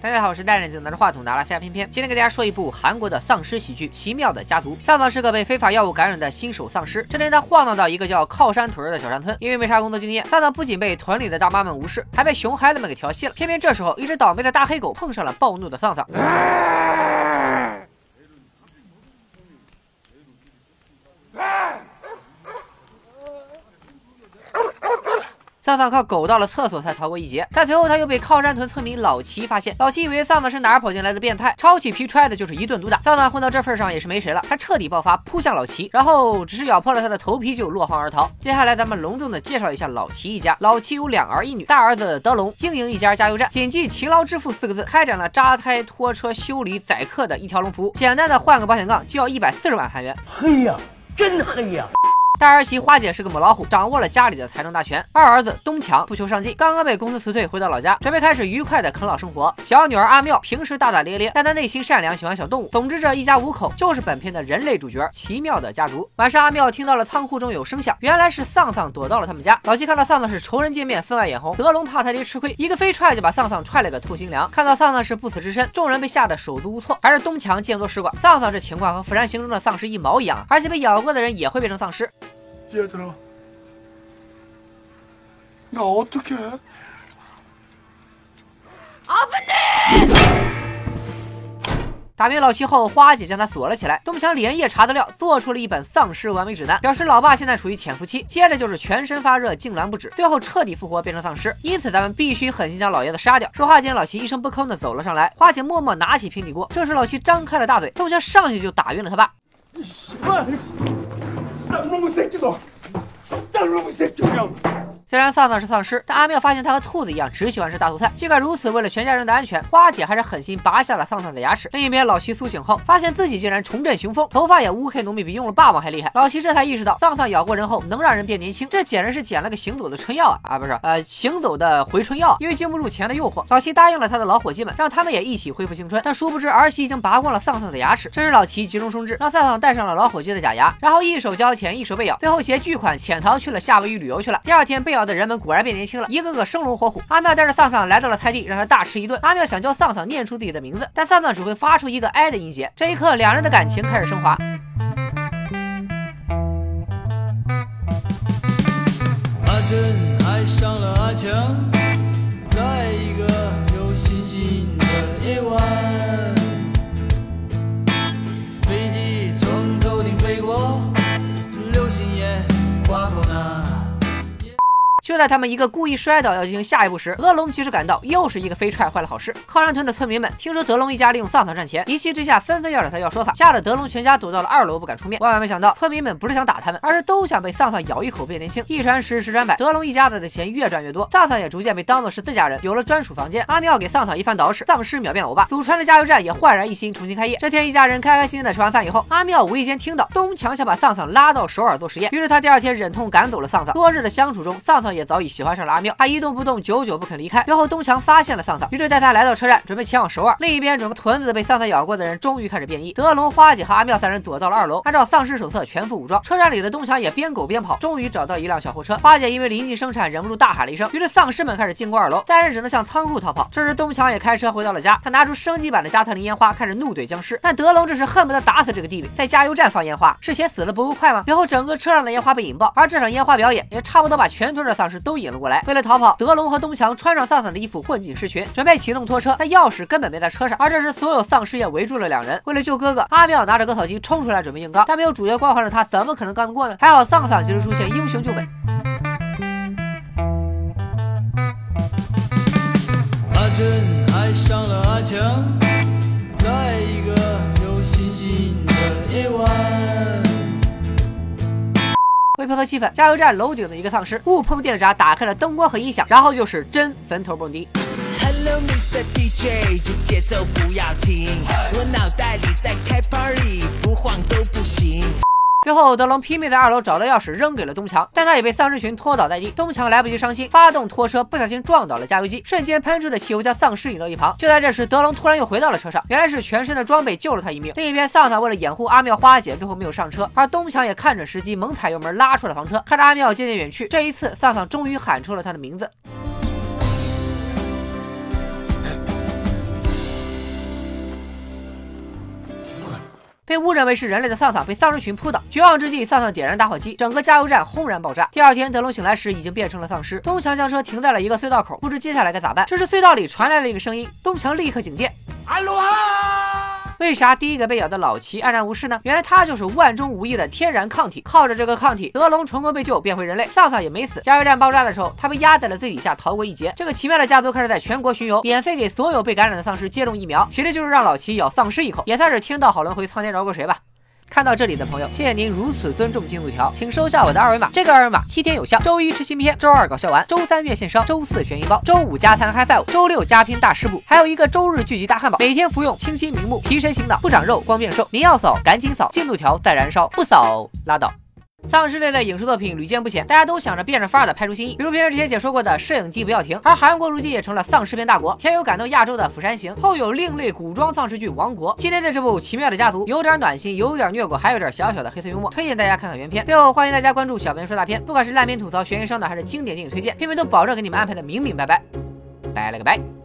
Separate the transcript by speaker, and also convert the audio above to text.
Speaker 1: 大家好，我是戴眼镜拿着话筒的阿拉斯加偏偏。今天给大家说一部韩国的丧尸喜剧《奇妙的家族》。丧丧是个被非法药物感染的新手丧尸。这天，他晃荡到一个叫靠山屯的小山村，因为没啥工作经验，丧丧不仅被屯里的大妈们无视，还被熊孩子们给调戏了。偏偏这时候，一只倒霉的大黑狗碰上了暴怒的丧丧。丧丧靠狗到了厕所才逃过一劫，但随后他又被靠山屯村民老齐发现。老齐以为丧丧是哪儿跑进来的变态，抄起皮揣的就是一顿毒打。丧丧混到这份上也是没谁了，他彻底爆发，扑向老齐，然后只是咬破了他的头皮就落荒而逃。接下来咱们隆重的介绍一下老齐一家。老齐有两儿一女，大儿子德龙经营一家加油站，谨记勤劳致富四个字，开展了扎胎、拖车、修理、载客的一条龙服务。简单的换个保险杠就要一百四十万韩元，
Speaker 2: 黑呀，真黑呀！
Speaker 1: 大儿媳花姐是个母老虎，掌握了家里的财政大权。二儿子东强不求上进，刚刚被公司辞退，回到老家，准备开始愉快的啃老生活。小女儿阿妙平时大大咧咧，但她内心善良，喜欢小动物。总之，这一家五口就是本片的人类主角——奇妙的家族。晚上，阿妙听到了仓库中有声响，原来是丧丧躲到了他们家。老七看到丧丧是仇人见面，分外眼红。德龙怕他爹吃亏，一个飞踹就把丧丧踹了个透心凉。看到丧丧是不死之身，众人被吓得手足无措。还是东强见多识广，丧丧这情况和《釜山行》中的丧尸一毛一样，而且被咬过的人也会变成丧尸。
Speaker 3: 얘들아, 나 어떻게 해?
Speaker 1: 打灭老七后，花姐将他锁了起来。东强连夜查资料，做出了一本丧尸完美指南，表示老爸现在处于潜伏期，接着就是全身发热、痉挛不止，最后彻底复活变成丧尸。因此咱们必须狠心将老爷子杀掉。说话间，老七一声不吭的走了上来，花姐默默拿起平底锅。这时老七张开了大嘴，东强上去就打晕了他爸。
Speaker 3: 놈의 새끼 너! 짤놈의 새끼 그냥!
Speaker 1: 虽然丧丧是丧尸，但阿妙发现他和兔子一样，只喜欢吃大头菜。尽管如此，为了全家人的安全，花姐还是狠心拔下了丧丧的牙齿。另一边，老齐苏醒后，发现自己竟然重振雄风，头发也乌黑浓密，比用了霸王还厉害。老齐这才意识到，丧丧咬过人后能让人变年轻，这简直是捡了个行走的春药啊！啊，不是，呃，行走的回春药。因为经不住钱的诱惑，老齐答应了他的老伙计们，让他们也一起恢复青春。但殊不知，儿媳已经拔光了丧丧的牙齿。这时，老齐急中生智，让丧丧戴上了老伙计的假牙，然后一手交钱，一手被咬，最后携巨款潜逃去了夏威夷旅游去了。第二天，被咬的人们果然变年轻了，一个个生龙活虎。阿妙带着丧丧来到了菜地，让他大吃一顿。阿妙想教丧丧念出自己的名字，但丧丧只会发出一个哀的音节。这一刻，两人的感情开始升华。
Speaker 4: 阿珍爱上了阿强，在一个有星星的夜晚，
Speaker 1: 就在他们一个故意摔倒要进行下一步时，德龙及时赶到，又是一个飞踹坏了好事。靠山屯的村民们听说德龙一家利用丧丧赚钱，一气之下纷纷要找他要说法，吓得德龙全家躲到了二楼不敢出面。万万没想到，村民们不是想打他们，而是都想被丧丧咬一口变年轻。一传十，十传百，德龙一家子的钱越赚越多，丧丧也逐渐被当做是自家人，有了专属房间。阿妙给丧丧一番捯饬，丧尸秒变欧巴。祖传的加油站也焕然一新，重新开业。这天，一家人开开心心的吃完饭以后，阿妙无意间听到东强想把丧丧拉到首尔做实验，于是他第二天忍痛赶走了丧丧。多日的相处中，丧丧也早已喜欢上了阿妙，他一动不动，久久不肯离开。最后，东强发现了丧丧，于是带他来到车站，准备前往首尔。另一边，整个屯子被丧丧咬过的人终于开始变异。德龙、花姐和阿妙三人躲到了二楼，按照丧尸手册全副武装。车站里的东强也边狗边跑，终于找到一辆小货车。花姐因为临近生产，忍不住大喊了一声，于是丧尸们开始进攻二楼，三人只能向仓库逃跑。这时，东强也开车回到了家，他拿出升级版的加特林烟花，开始怒怼僵尸。但德龙这时恨不得打死这个弟弟，在加油站放烟花，是嫌死了不够快吗？随后，整个车上的烟花被引爆，而这场烟花表演也差不多把全村的丧尸都引了过来。为了逃跑，德龙和东强穿上丧丧的衣服，混进尸群，准备启动拖车，但钥匙根本没在车上。而这时，所有丧尸也围住了两人。为了救哥哥，阿妙拿着割草机冲出来准备硬刚，但没有主角光环的他，怎么可能刚得过呢？还好丧丧及时出现，英雄救美。
Speaker 4: 阿珍爱上了阿强，在一个有星星的夜晚。
Speaker 1: 为配合气氛，加油站楼顶的一个丧尸误碰电闸，打开了灯光和音响，然后就是真坟头蹦迪。
Speaker 5: Hello Mr. DJ，这节奏不要停，我脑袋里在开 party，不晃都不行。
Speaker 1: 最后，德龙拼命在二楼找到钥匙，扔给了东强，但他也被丧尸群拖倒在地。东强来不及伤心，发动拖车，不小心撞倒了加油机，瞬间喷出的汽油将丧尸引到一旁。就在这时，德龙突然又回到了车上，原来是全身的装备救了他一命。另一边，丧丧为了掩护阿妙、花姐，最后没有上车，而东强也看准时机，猛踩油门拉出了房车。看着阿妙渐渐远去，这一次，丧丧终于喊出了他的名字。被误认为是人类的丧丧被丧尸群扑倒，绝望之际，丧丧点燃打火机，整个加油站轰然爆炸。第二天，德龙醒来时已经变成了丧尸。东强将车停在了一个隧道口，不知接下来该咋办。这时隧道里传来了一个声音，东强立刻警戒。
Speaker 3: 阿罗哈！
Speaker 1: 为啥第一个被咬的老齐黯然无事呢？原来他就是万中无一的天然抗体，靠着这个抗体，德隆成功被救，变回人类。丧丧也没死。加油站爆炸的时候，他被压在了最底下，逃过一劫。这个奇妙的家族开始在全国巡游，免费给所有被感染的丧尸接种疫苗，其实就是让老齐咬丧尸一口，也算是天道好轮回，苍天饶过谁吧。看到这里的朋友，谢谢您如此尊重进度条，请收下我的二维码。这个二维码七天有效，周一吃新片，周二搞笑完，周三月现烧，周四悬疑包，周五加餐 high five，周六加拼大师傅，还有一个周日聚集大汉堡，每天服用清新明目，提神醒脑，不长肉，光变瘦。您要扫赶紧扫，进度条在燃烧，不扫拉倒。丧尸类的影视作品屡见不鲜，大家都想着变着法儿的拍出新意，比如平时之前解说过的《摄影机不要停》，而韩国如今也成了丧尸片大国，前有感动亚洲的《釜山行》，后有另类古装丧尸剧《王国》。今天的这部《奇妙的家族》有点暖心，有点虐过，还有点小小的黑色幽默，推荐大家看看原片。最后欢迎大家关注小编说大片，不管是烂片吐槽、悬疑伤的，还是经典电影推荐，片片都保证给你们安排的明明白白。拜了个拜。